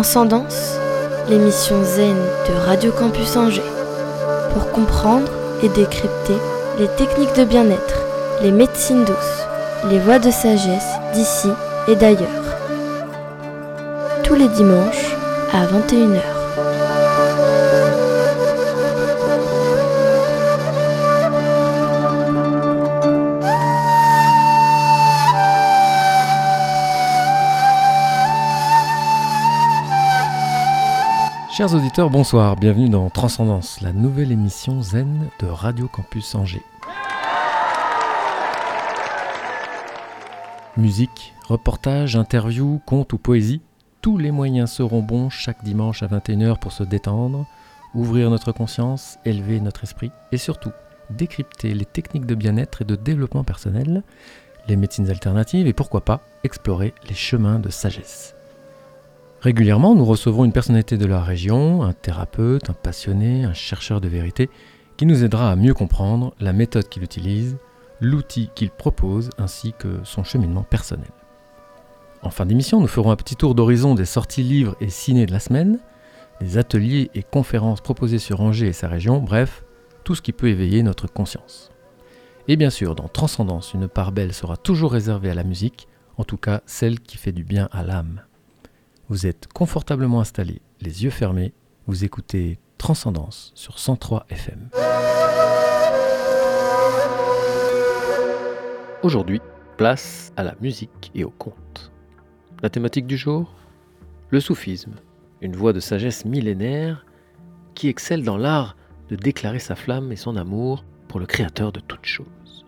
Transcendance, l'émission zen de Radio Campus Angers. Pour comprendre et décrypter les techniques de bien-être, les médecines douces, les voies de sagesse d'ici et d'ailleurs. Tous les dimanches à 21h. Chers auditeurs, bonsoir, bienvenue dans Transcendance, la nouvelle émission zen de Radio Campus Angers. Musique, reportage, interview, conte ou poésie, tous les moyens seront bons chaque dimanche à 21h pour se détendre, ouvrir notre conscience, élever notre esprit et surtout décrypter les techniques de bien-être et de développement personnel, les médecines alternatives et pourquoi pas explorer les chemins de sagesse. Régulièrement, nous recevons une personnalité de la région, un thérapeute, un passionné, un chercheur de vérité, qui nous aidera à mieux comprendre la méthode qu'il utilise, l'outil qu'il propose, ainsi que son cheminement personnel. En fin d'émission, nous ferons un petit tour d'horizon des sorties livres et ciné de la semaine, des ateliers et conférences proposés sur Angers et sa région, bref, tout ce qui peut éveiller notre conscience. Et bien sûr, dans Transcendance, une part belle sera toujours réservée à la musique, en tout cas celle qui fait du bien à l'âme. Vous êtes confortablement installé, les yeux fermés, vous écoutez Transcendance sur 103 FM. Aujourd'hui, place à la musique et au conte. La thématique du jour Le soufisme, une voie de sagesse millénaire qui excelle dans l'art de déclarer sa flamme et son amour pour le Créateur de toutes choses.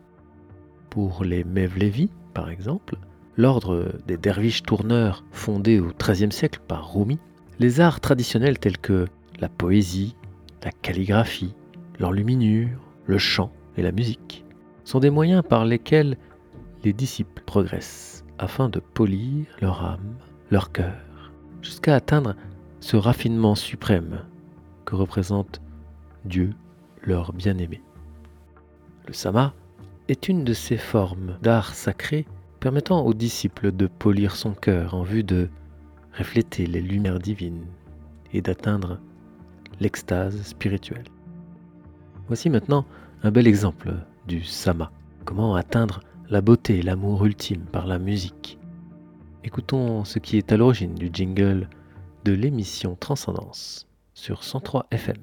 Pour les Mevlevi, par exemple, l'ordre des derviches tourneurs fondé au XIIIe siècle par Rumi, les arts traditionnels tels que la poésie, la calligraphie, l'enluminure, le chant et la musique sont des moyens par lesquels les disciples progressent afin de polir leur âme, leur cœur, jusqu'à atteindre ce raffinement suprême que représente Dieu, leur bien-aimé. Le sama est une de ces formes d'art sacré permettant aux disciples de polir son cœur en vue de refléter les lumières divines et d'atteindre l'extase spirituelle. Voici maintenant un bel exemple du sama, comment atteindre la beauté et l'amour ultime par la musique. Écoutons ce qui est à l'origine du jingle de l'émission Transcendance sur 103 FM.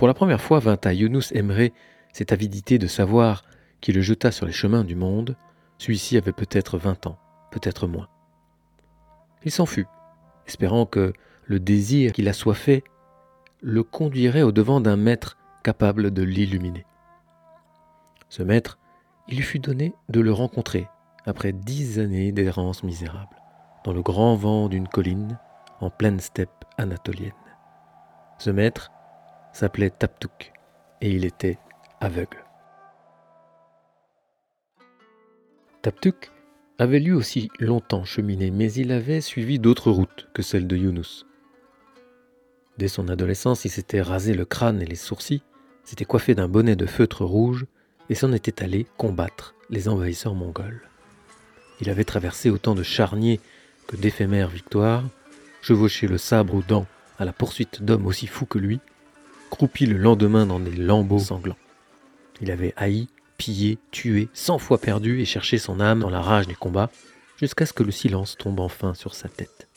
Pour la première fois vint à Younous Emre cette avidité de savoir qui le jeta sur les chemins du monde, celui-ci avait peut-être vingt ans, peut-être moins. Il s'en fut, espérant que le désir qui l'assoiffait le conduirait au devant d'un maître capable de l'illuminer. Ce maître, il lui fut donné de le rencontrer après dix années d'errance misérable, dans le grand vent d'une colline en pleine steppe anatolienne. Ce maître s'appelait Taptouk et il était aveugle. Taptouk avait lui aussi longtemps cheminé, mais il avait suivi d'autres routes que celle de Younous. Dès son adolescence, il s'était rasé le crâne et les sourcils, s'était coiffé d'un bonnet de feutre rouge et s'en était allé combattre les envahisseurs mongols. Il avait traversé autant de charniers que d'éphémères victoires, chevauché le sabre aux dents à la poursuite d'hommes aussi fous que lui, croupi le lendemain dans des lambeaux sanglants. Il avait haï, pillé, tué, cent fois perdu et cherché son âme dans la rage des combats, jusqu'à ce que le silence tombe enfin sur sa tête.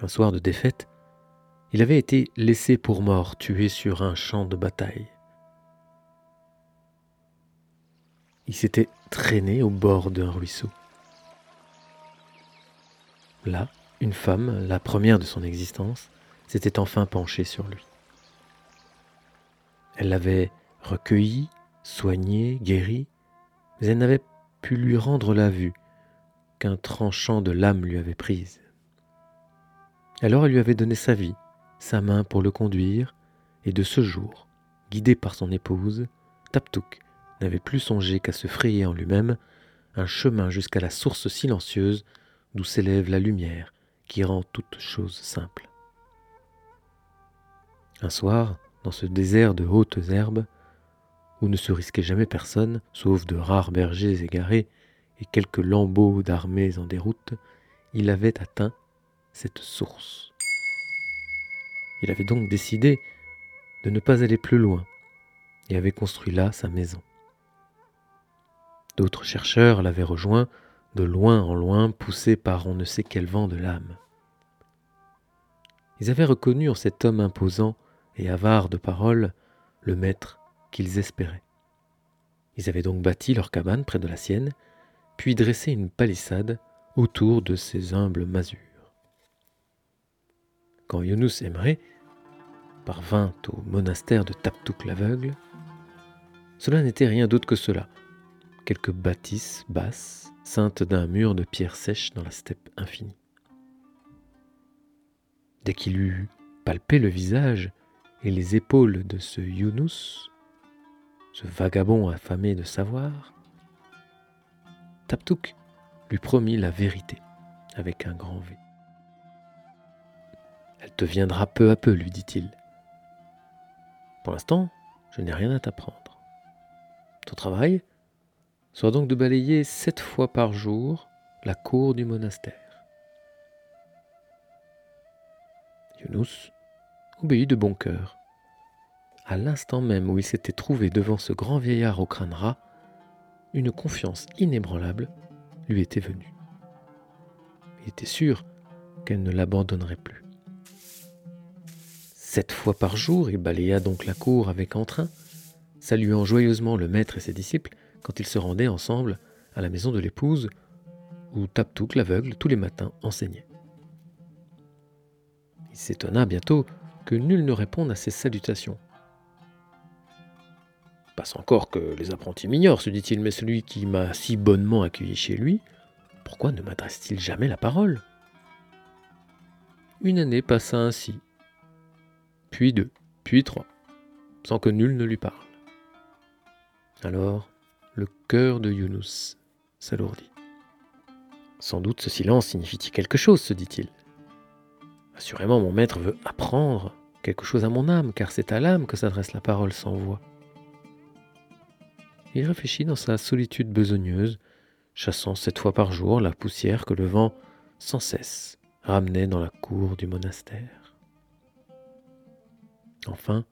Un soir de défaite, il avait été laissé pour mort, tué sur un champ de bataille. Il s'était traîné au bord d'un ruisseau. Là, une femme, la première de son existence, s'était enfin penchée sur lui. Elle l'avait recueilli, soigné, guéri, mais elle n'avait pu lui rendre la vue qu'un tranchant de l'âme lui avait prise. Alors elle lui avait donné sa vie, sa main pour le conduire, et de ce jour, guidé par son épouse, Taptouk n'avait plus songé qu'à se frayer en lui-même un chemin jusqu'à la source silencieuse d'où s'élève la lumière qui rend toute chose simple. Un soir, dans ce désert de hautes herbes, où ne se risquait jamais personne, sauf de rares bergers égarés et quelques lambeaux d'armées en déroute, il avait atteint cette source. Il avait donc décidé de ne pas aller plus loin et avait construit là sa maison. D'autres chercheurs l'avaient rejoint, de loin en loin, poussés par on ne sait quel vent de l'âme. Ils avaient reconnu en cet homme imposant et avare de paroles le maître qu'ils espéraient. Ils avaient donc bâti leur cabane près de la sienne, puis dressé une palissade autour de ces humbles masures. Quand Younous Emre parvint au monastère de Taptouk l'aveugle, cela n'était rien d'autre que cela, quelques bâtisses basses, ceintes d'un mur de pierres sèches dans la steppe infinie. Dès qu'il eut palpé le visage et les épaules de ce Younous, ce vagabond affamé de savoir, Taptouk lui promit la vérité avec un grand V. Elle te viendra peu à peu, lui dit-il. Pour l'instant, je n'ai rien à t'apprendre. Ton travail, soit donc de balayer sept fois par jour la cour du monastère. Obéit de bon cœur. À l'instant même où il s'était trouvé devant ce grand vieillard au crâne ras, une confiance inébranlable lui était venue. Il était sûr qu'elle ne l'abandonnerait plus. Sept fois par jour, il balaya donc la cour avec entrain, saluant joyeusement le maître et ses disciples, quand ils se rendaient ensemble à la maison de l'épouse, où Taptouk l'aveugle tous les matins enseignait. Il s'étonna bientôt que nul ne réponde à ses salutations. Passe encore que les apprentis m'ignorent, se dit-il, mais celui qui m'a si bonnement accueilli chez lui, pourquoi ne m'adresse-t-il jamais la parole? Une année passa ainsi, puis deux, puis trois, sans que nul ne lui parle. Alors, le cœur de Younous s'alourdit. Sans doute ce silence signifie-t-il quelque chose, se dit-il. Assurément, mon maître veut apprendre quelque chose à mon âme, car c'est à l'âme que s'adresse la parole sans voix. Il réfléchit dans sa solitude besogneuse, chassant sept fois par jour la poussière que le vent, sans cesse, ramenait dans la cour du monastère. Enfin,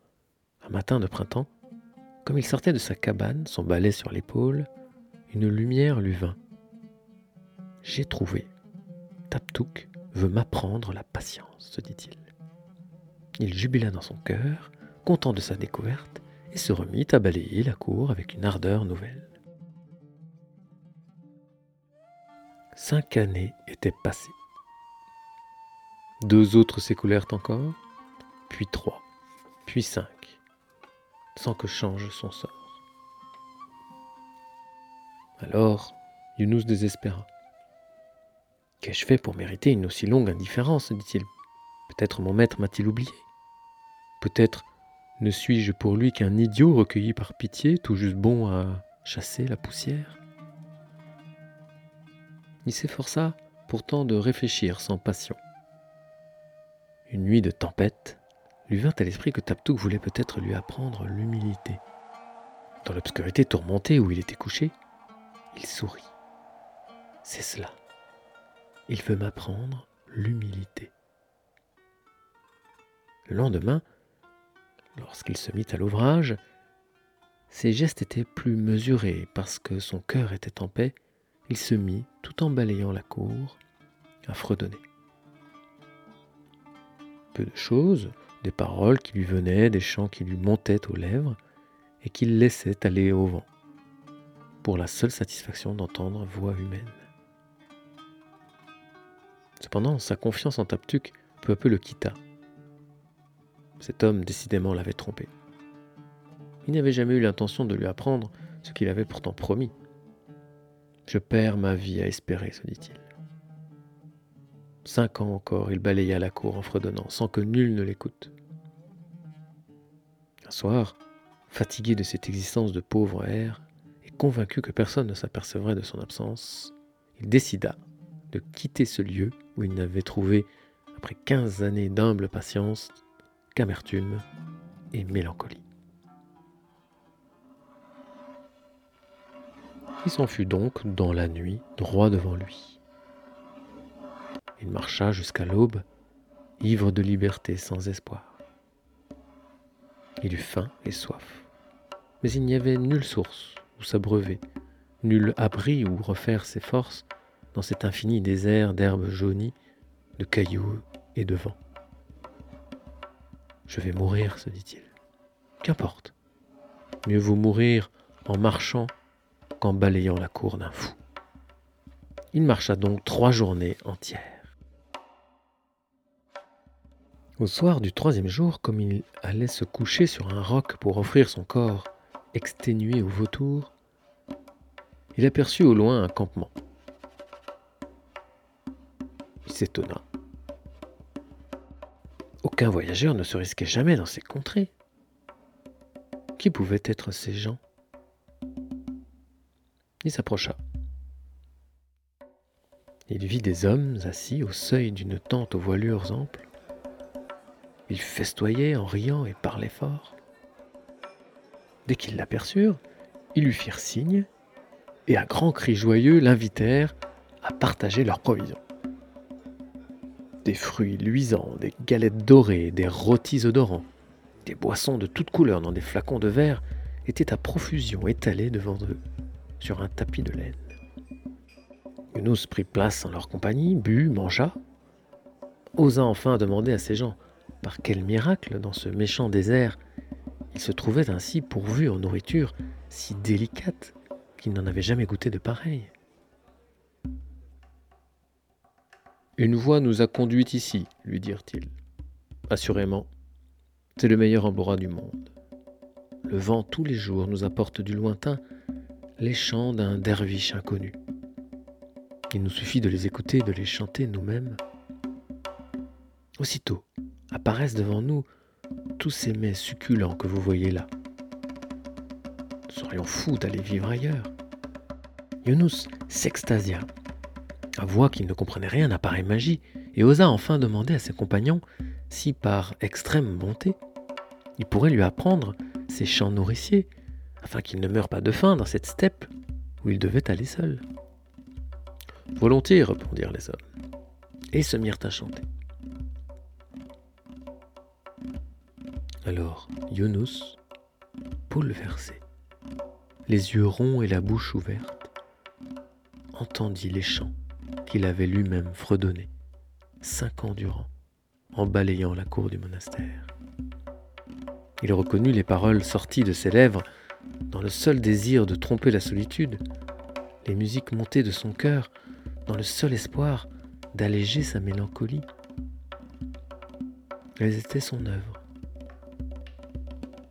un matin de printemps, comme il sortait de sa cabane, son balai sur l'épaule, une lumière lui vint, J'ai trouvé. Taptouk veut m'apprendre la patience, se dit-il. Il jubila dans son cœur, content de sa découverte, et se remit à balayer la cour avec une ardeur nouvelle. Cinq années étaient passées. Deux autres s'écoulèrent encore, puis trois, puis cinq, sans que change son sort. Alors, Younous désespéra. Qu'ai-je fait pour mériter une aussi longue indifférence dit-il. Peut-être mon maître m'a-t-il oublié. Peut-être ne suis-je pour lui qu'un idiot recueilli par pitié, tout juste bon à chasser la poussière Il s'efforça pourtant de réfléchir sans passion. Une nuit de tempête lui vint à l'esprit que Taptouk voulait peut-être lui apprendre l'humilité. Dans l'obscurité tourmentée où il était couché, il sourit. C'est cela. Il veut m'apprendre l'humilité. Le lendemain, lorsqu'il se mit à l'ouvrage, ses gestes étaient plus mesurés parce que son cœur était en paix. Il se mit, tout en balayant la cour, à fredonner. Peu de choses, des paroles qui lui venaient, des chants qui lui montaient aux lèvres et qu'il laissait aller au vent, pour la seule satisfaction d'entendre voix humaine. Cependant, sa confiance en Taptuk peu à peu le quitta. Cet homme décidément l'avait trompé. Il n'avait jamais eu l'intention de lui apprendre ce qu'il avait pourtant promis. Je perds ma vie à espérer, se dit-il. Cinq ans encore, il balaya la cour en fredonnant, sans que nul ne l'écoute. Un soir, fatigué de cette existence de pauvre air, et convaincu que personne ne s'apercevrait de son absence, il décida de quitter ce lieu où il n'avait trouvé, après quinze années d'humble patience, qu'amertume et mélancolie. Il s'en fut donc dans la nuit droit devant lui. Il marcha jusqu'à l'aube, ivre de liberté sans espoir. Il eut faim et soif, mais il n'y avait nulle source où s'abreuver, nul abri où refaire ses forces dans cet infini désert d'herbes jaunies, de cailloux et de vent. Je vais mourir, se dit-il. Qu'importe. Mieux vaut mourir en marchant qu'en balayant la cour d'un fou. Il marcha donc trois journées entières. Au soir du troisième jour, comme il allait se coucher sur un roc pour offrir son corps exténué au vautour, il aperçut au loin un campement. S'étonna. Aucun voyageur ne se risquait jamais dans ces contrées. Qui pouvaient être ces gens? Il s'approcha. Il vit des hommes assis au seuil d'une tente aux voilures amples. Ils festoyaient en riant et parlaient fort. Dès qu'ils l'aperçurent, ils lui firent signe et à grands cris joyeux l'invitèrent à partager leurs provisions. Des fruits luisants, des galettes dorées, des rôtis odorants, des boissons de toutes couleurs dans des flacons de verre étaient à profusion étalés devant eux sur un tapis de laine. Yunus prit place en leur compagnie, but, mangea, osa enfin demander à ces gens par quel miracle dans ce méchant désert ils se trouvaient ainsi pourvus en nourriture si délicate qu'ils n'en avaient jamais goûté de pareil. Une voie nous a conduits ici, lui dirent-ils. Assurément, c'est le meilleur emploi du monde. Le vent tous les jours nous apporte du lointain les chants d'un derviche inconnu. Il nous suffit de les écouter de les chanter nous-mêmes. Aussitôt apparaissent devant nous tous ces mets succulents que vous voyez là. Nous serions fous d'aller vivre ailleurs. Yunus s'extasia voix qu'il ne comprenait rien à pareille magie, et osa enfin demander à ses compagnons si, par extrême bonté, il pourrait lui apprendre ses chants nourriciers, afin qu'il ne meure pas de faim dans cette steppe où il devait aller seul. Volontiers, répondirent les hommes, et se mirent à chanter. Alors Yunus, bouleversé, les yeux ronds et la bouche ouverte, entendit les chants qu'il avait lui-même fredonné, cinq ans durant, en balayant la cour du monastère. Il reconnut les paroles sorties de ses lèvres dans le seul désir de tromper la solitude, les musiques montées de son cœur dans le seul espoir d'alléger sa mélancolie. Elles étaient son œuvre.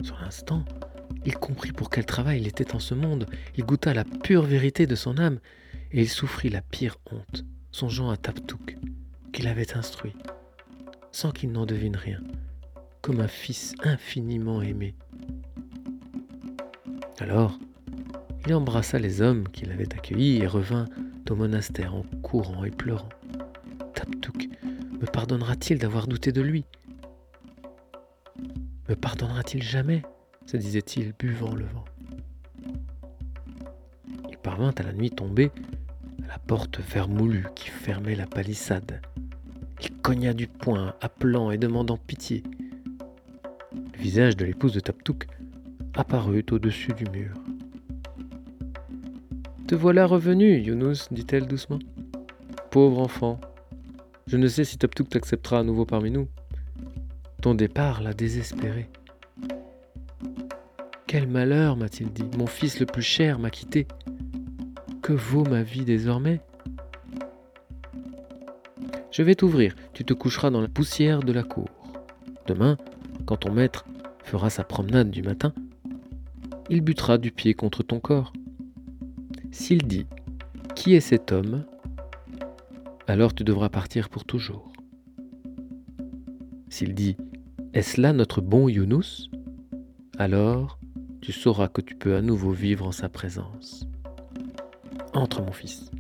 Sur l'instant, il comprit pour quel travail il était en ce monde, il goûta la pure vérité de son âme, et il souffrit la pire honte, songeant à Taptouk, qu'il avait instruit, sans qu'il n'en devine rien, comme un fils infiniment aimé. Alors, il embrassa les hommes qui l'avaient accueilli et revint au monastère en courant et pleurant. Taptouk me pardonnera-t-il d'avoir douté de lui? Me pardonnera-t-il jamais? se disait-il, buvant le vent. Il parvint à la nuit tombée la porte vermoulue qui fermait la palissade. Il cogna du poing, appelant et demandant pitié. Le visage de l'épouse de Taptouk apparut au-dessus du mur. Te voilà revenu, Younous, dit-elle doucement. Pauvre enfant, je ne sais si Taptouk t'acceptera à nouveau parmi nous. Ton départ l'a désespéré. Quel malheur, m'a-t-il dit. Mon fils le plus cher m'a quitté. Vaut ma vie désormais Je vais t'ouvrir, tu te coucheras dans la poussière de la cour. Demain, quand ton maître fera sa promenade du matin, il butera du pied contre ton corps. S'il dit Qui est cet homme? alors tu devras partir pour toujours. S'il dit Est-ce là notre bon Younous? alors tu sauras que tu peux à nouveau vivre en sa présence. Entre, mon fils.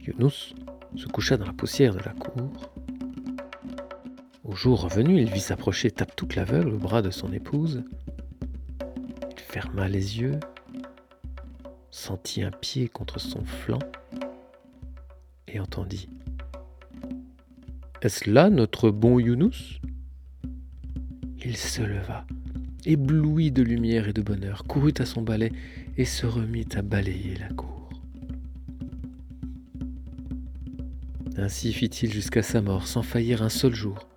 Younous se coucha dans la poussière de la cour. Au jour revenu, il vit s'approcher Taptouk l'aveugle au bras de son épouse. Il ferma les yeux, sentit un pied contre son flanc et entendit Est-ce là notre bon Younous il se leva, ébloui de lumière et de bonheur, courut à son balai et se remit à balayer la cour. Ainsi fit-il jusqu'à sa mort, sans faillir un seul jour.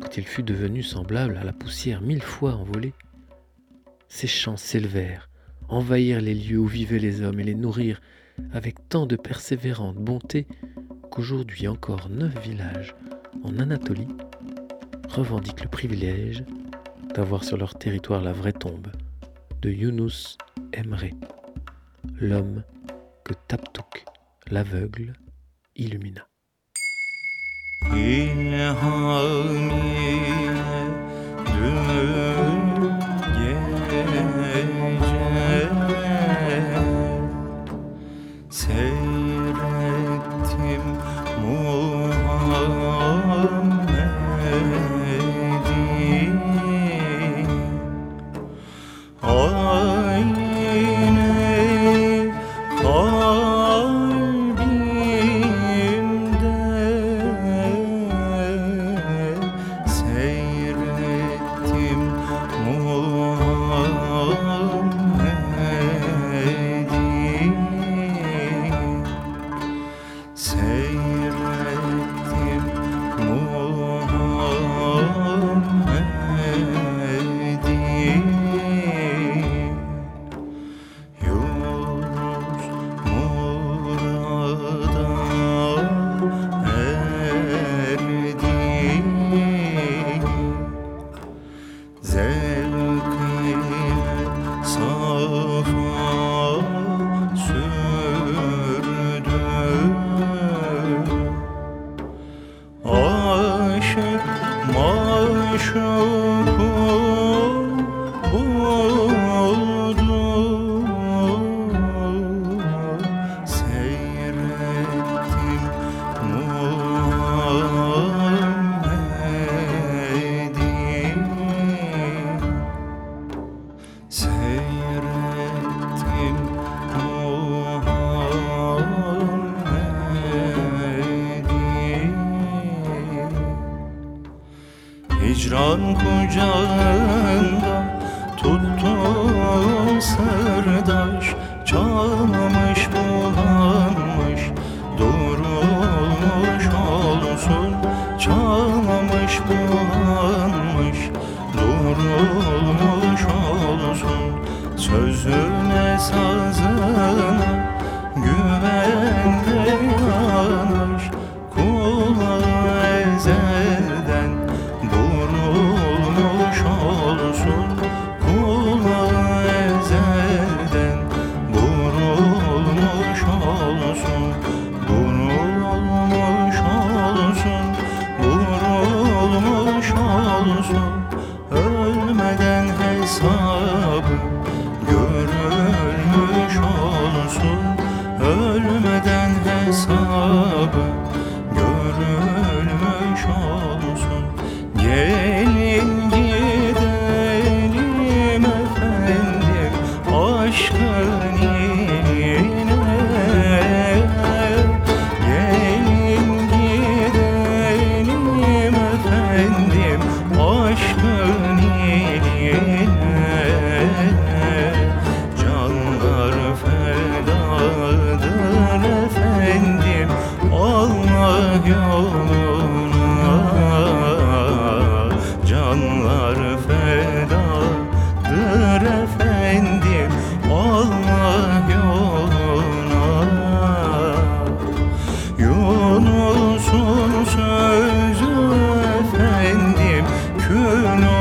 Quand il fut devenu semblable à la poussière mille fois envolée, ses chants s'élevèrent, envahirent les lieux où vivaient les hommes et les nourrirent avec tant de persévérante bonté qu'aujourd'hui encore neuf villages en Anatolie revendiquent le privilège sur leur territoire la vraie tombe de Yunus Emre, l'homme que Taptouk, l'aveugle, illumina. mahzun Çalmamış bulanmış Durulmuş olsun. Sözüne sazına güvendi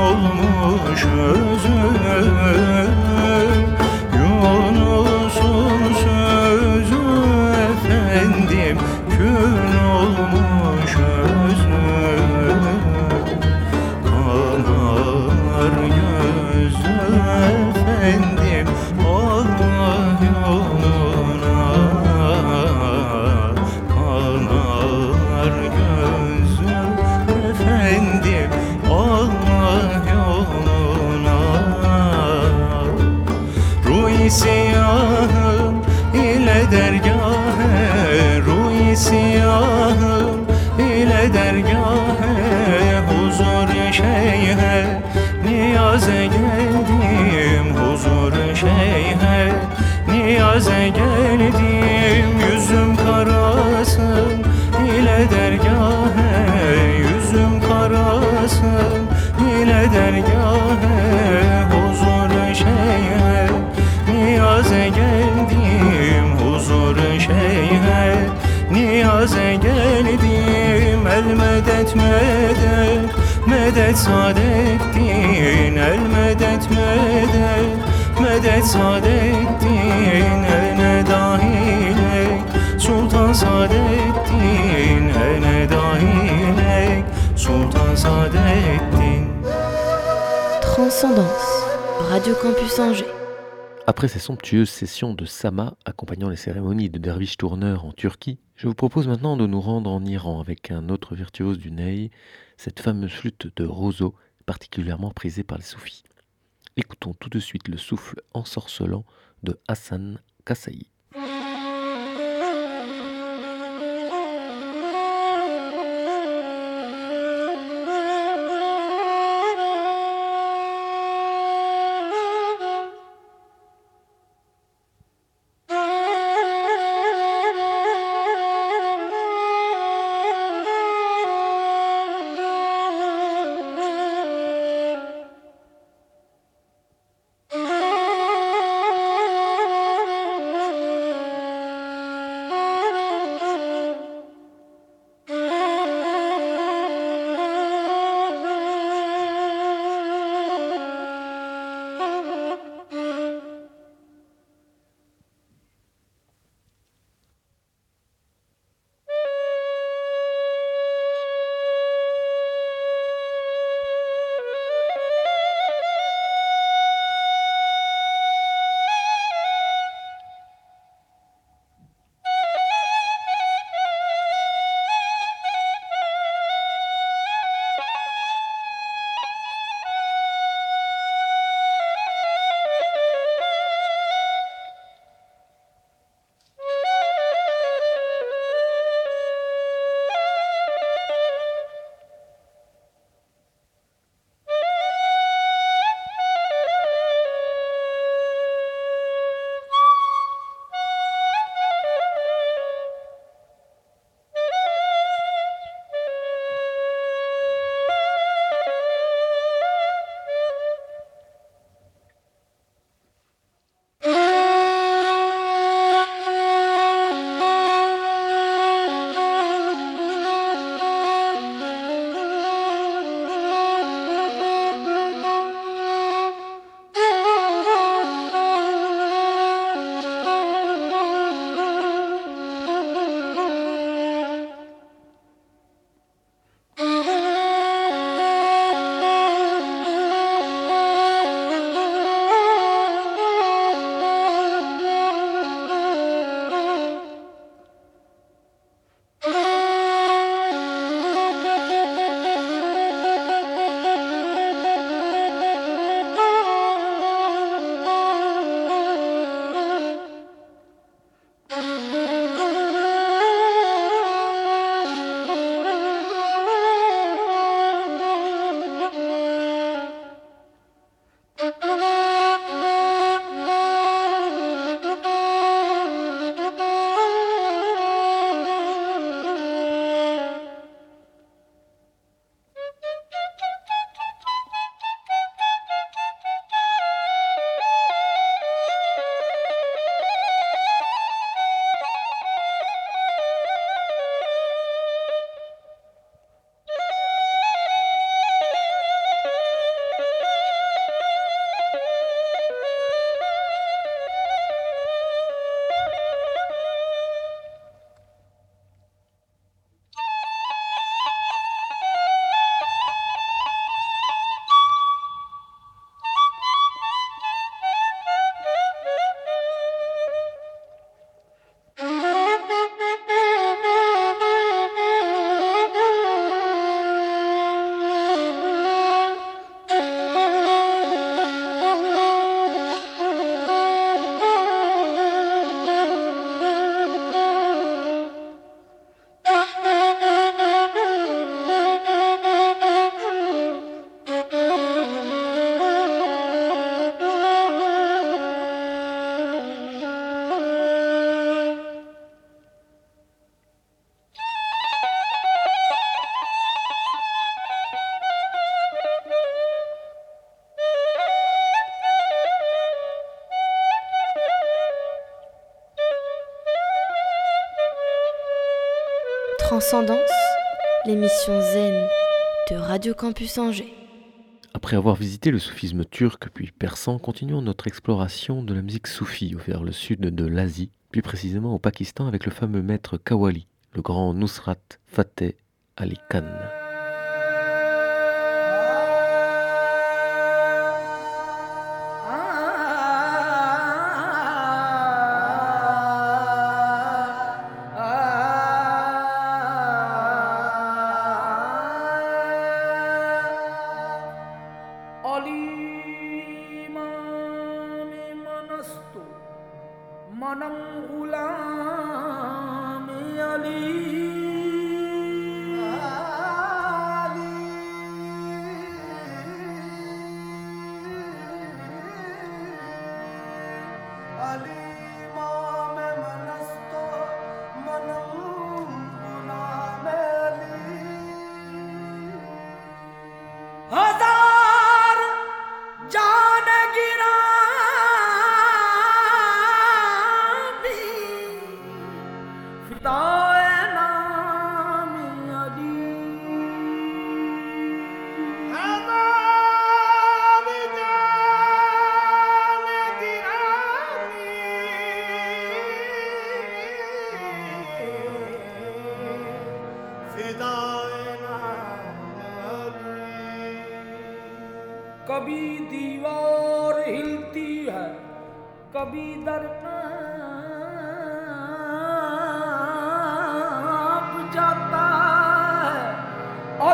olmuş özüm Yolunu medet Saadettin El medet medet. Medet Saadettin Ene dahilek Sultan Saadettin Ene dahilek Sultan Saadettin Transcendance, Radio Campus Angers. Après ces somptueuses sessions de Sama accompagnant les cérémonies de derviche tourneur en Turquie, je vous propose maintenant de nous rendre en Iran avec un autre virtuose du ney, cette fameuse flûte de roseau particulièrement prisée par les soufis. Écoutons tout de suite le souffle ensorcelant de Hassan Kassaï. L'émission zen de Radio Campus Angers. Après avoir visité le soufisme turc puis persan, continuons notre exploration de la musique soufie vers le sud de l'Asie, plus précisément au Pakistan avec le fameux maître Kawali, le grand Nusrat Fateh Ali Khan.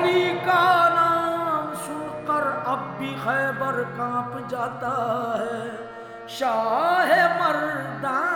علی کا نام سن کر اب بھی خیبر کانپ جاتا ہے۔ شاہ مردان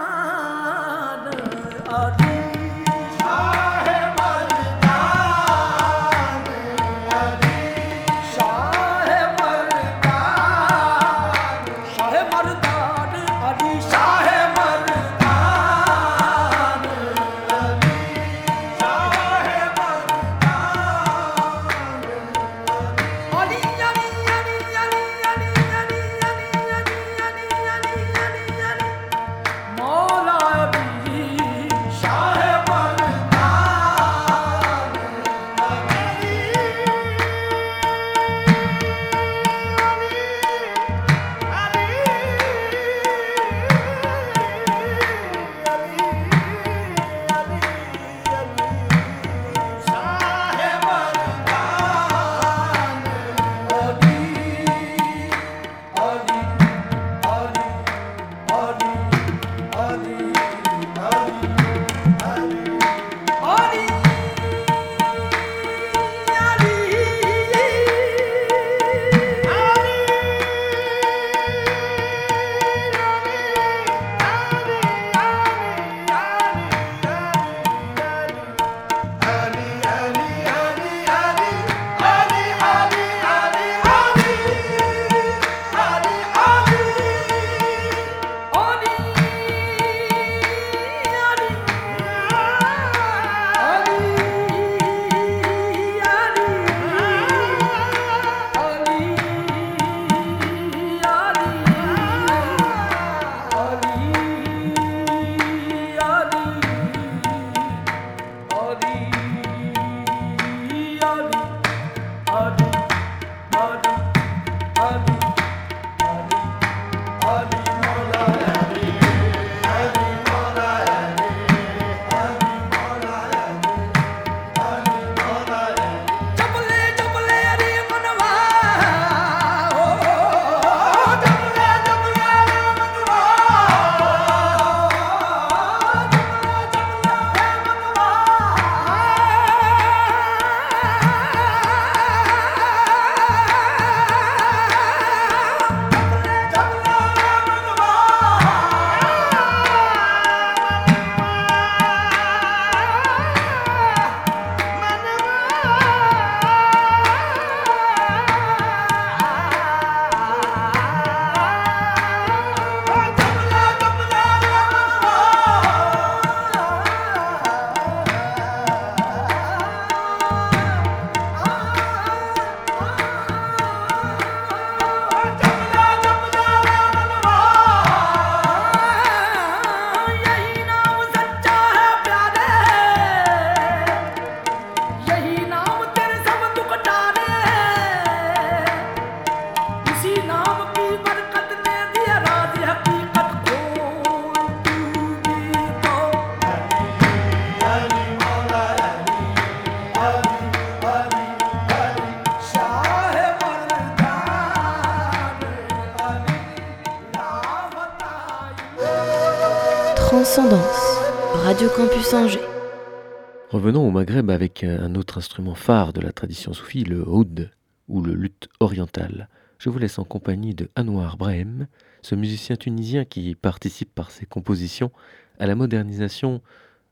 un autre instrument phare de la tradition soufie, le oud, ou le luth oriental. Je vous laisse en compagnie de Anwar Brahim, ce musicien tunisien qui participe par ses compositions à la modernisation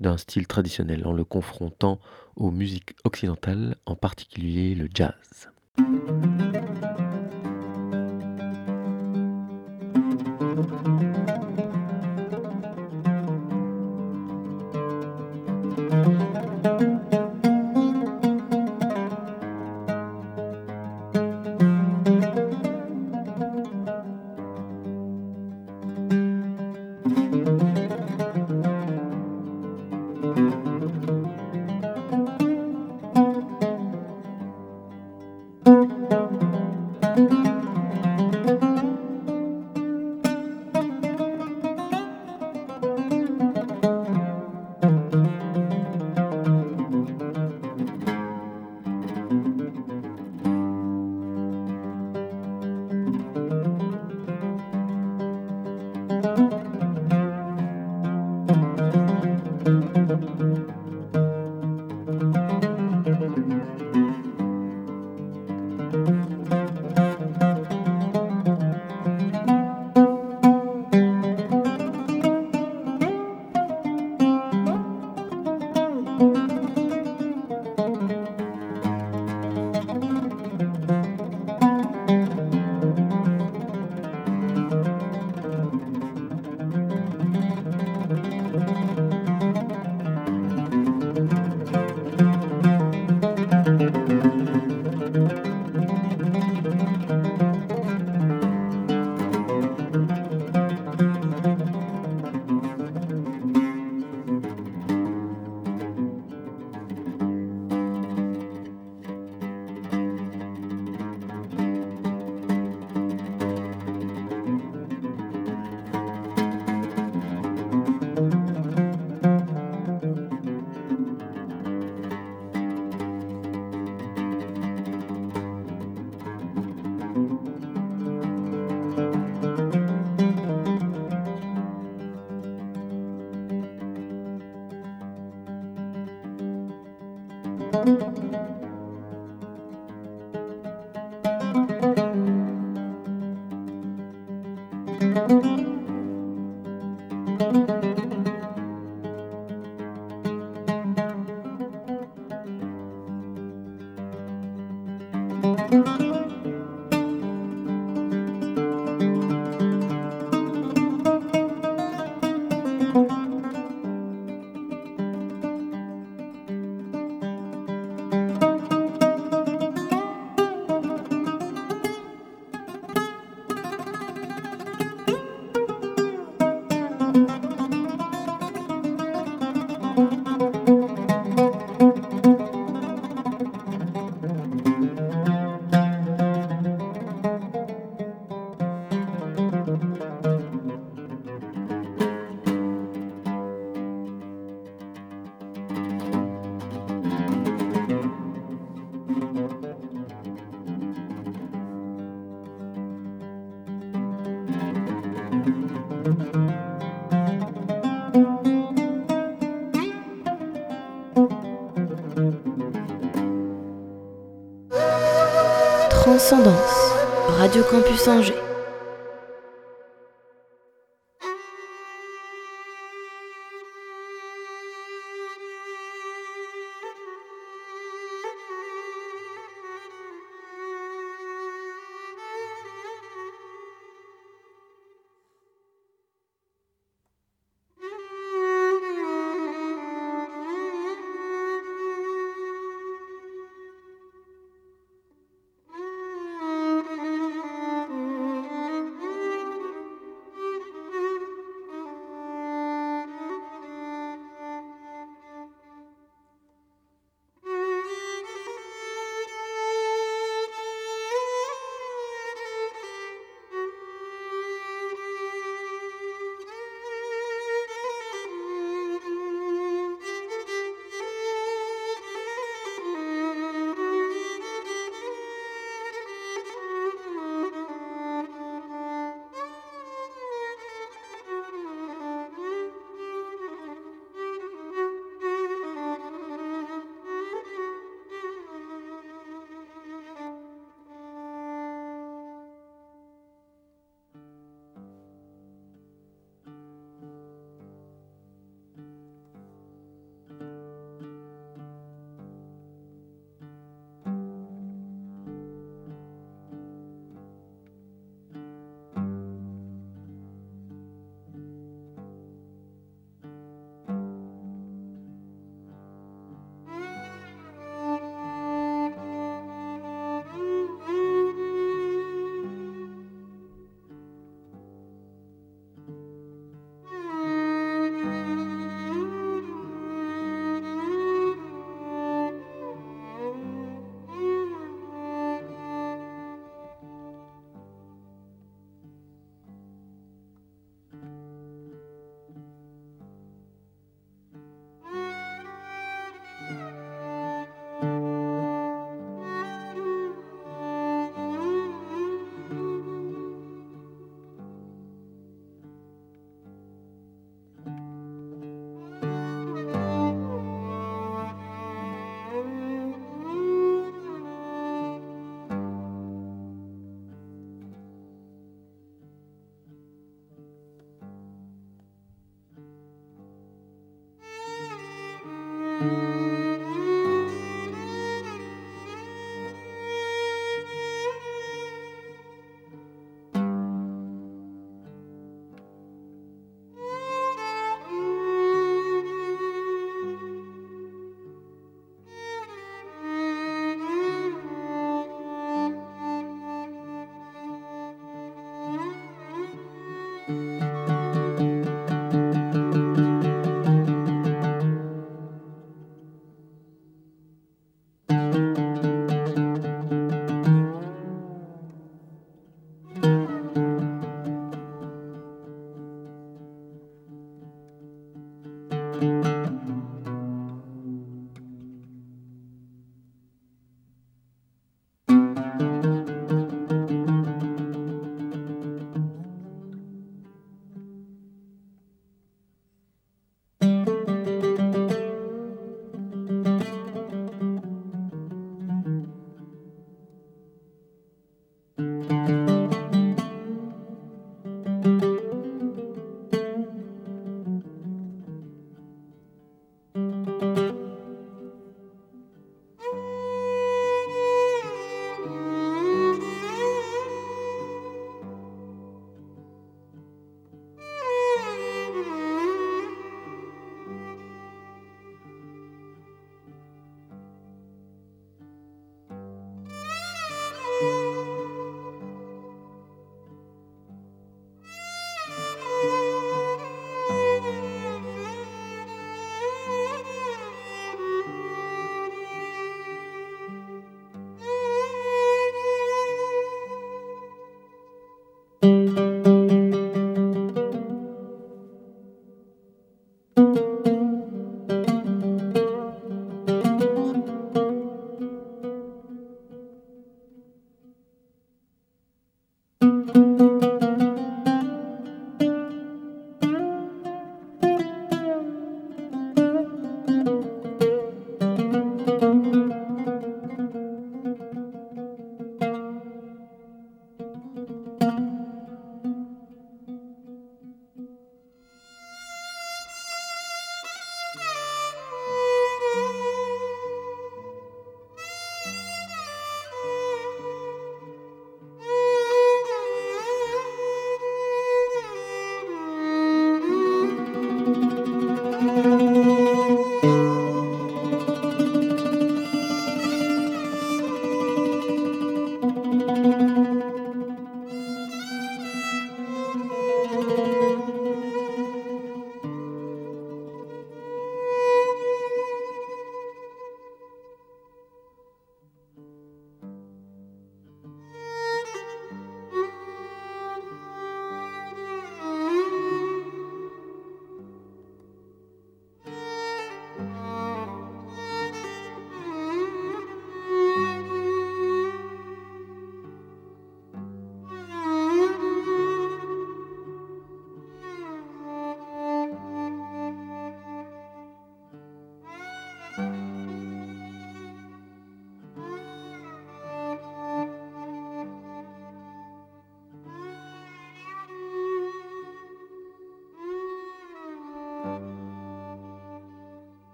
d'un style traditionnel en le confrontant aux musiques occidentales, en particulier le jazz. Transcendance, Radio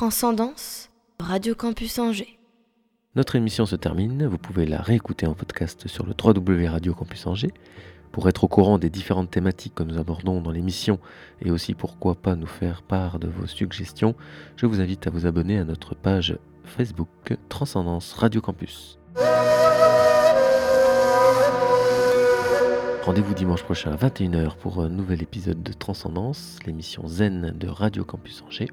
Transcendance, Radio Campus Angers. Notre émission se termine, vous pouvez la réécouter en podcast sur le www Radio Campus Angers. Pour être au courant des différentes thématiques que nous abordons dans l'émission et aussi pourquoi pas nous faire part de vos suggestions, je vous invite à vous abonner à notre page Facebook Transcendance Radio Campus. Rendez-vous dimanche prochain à 21h pour un nouvel épisode de Transcendance, l'émission Zen de Radio Campus Angers.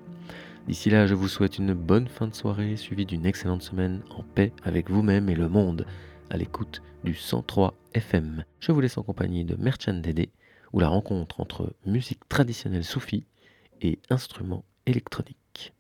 D'ici là, je vous souhaite une bonne fin de soirée suivie d'une excellente semaine en paix avec vous-même et le monde à l'écoute du 103 FM. Je vous laisse en compagnie de Merchant Dédé où la rencontre entre musique traditionnelle soufie et instruments électroniques.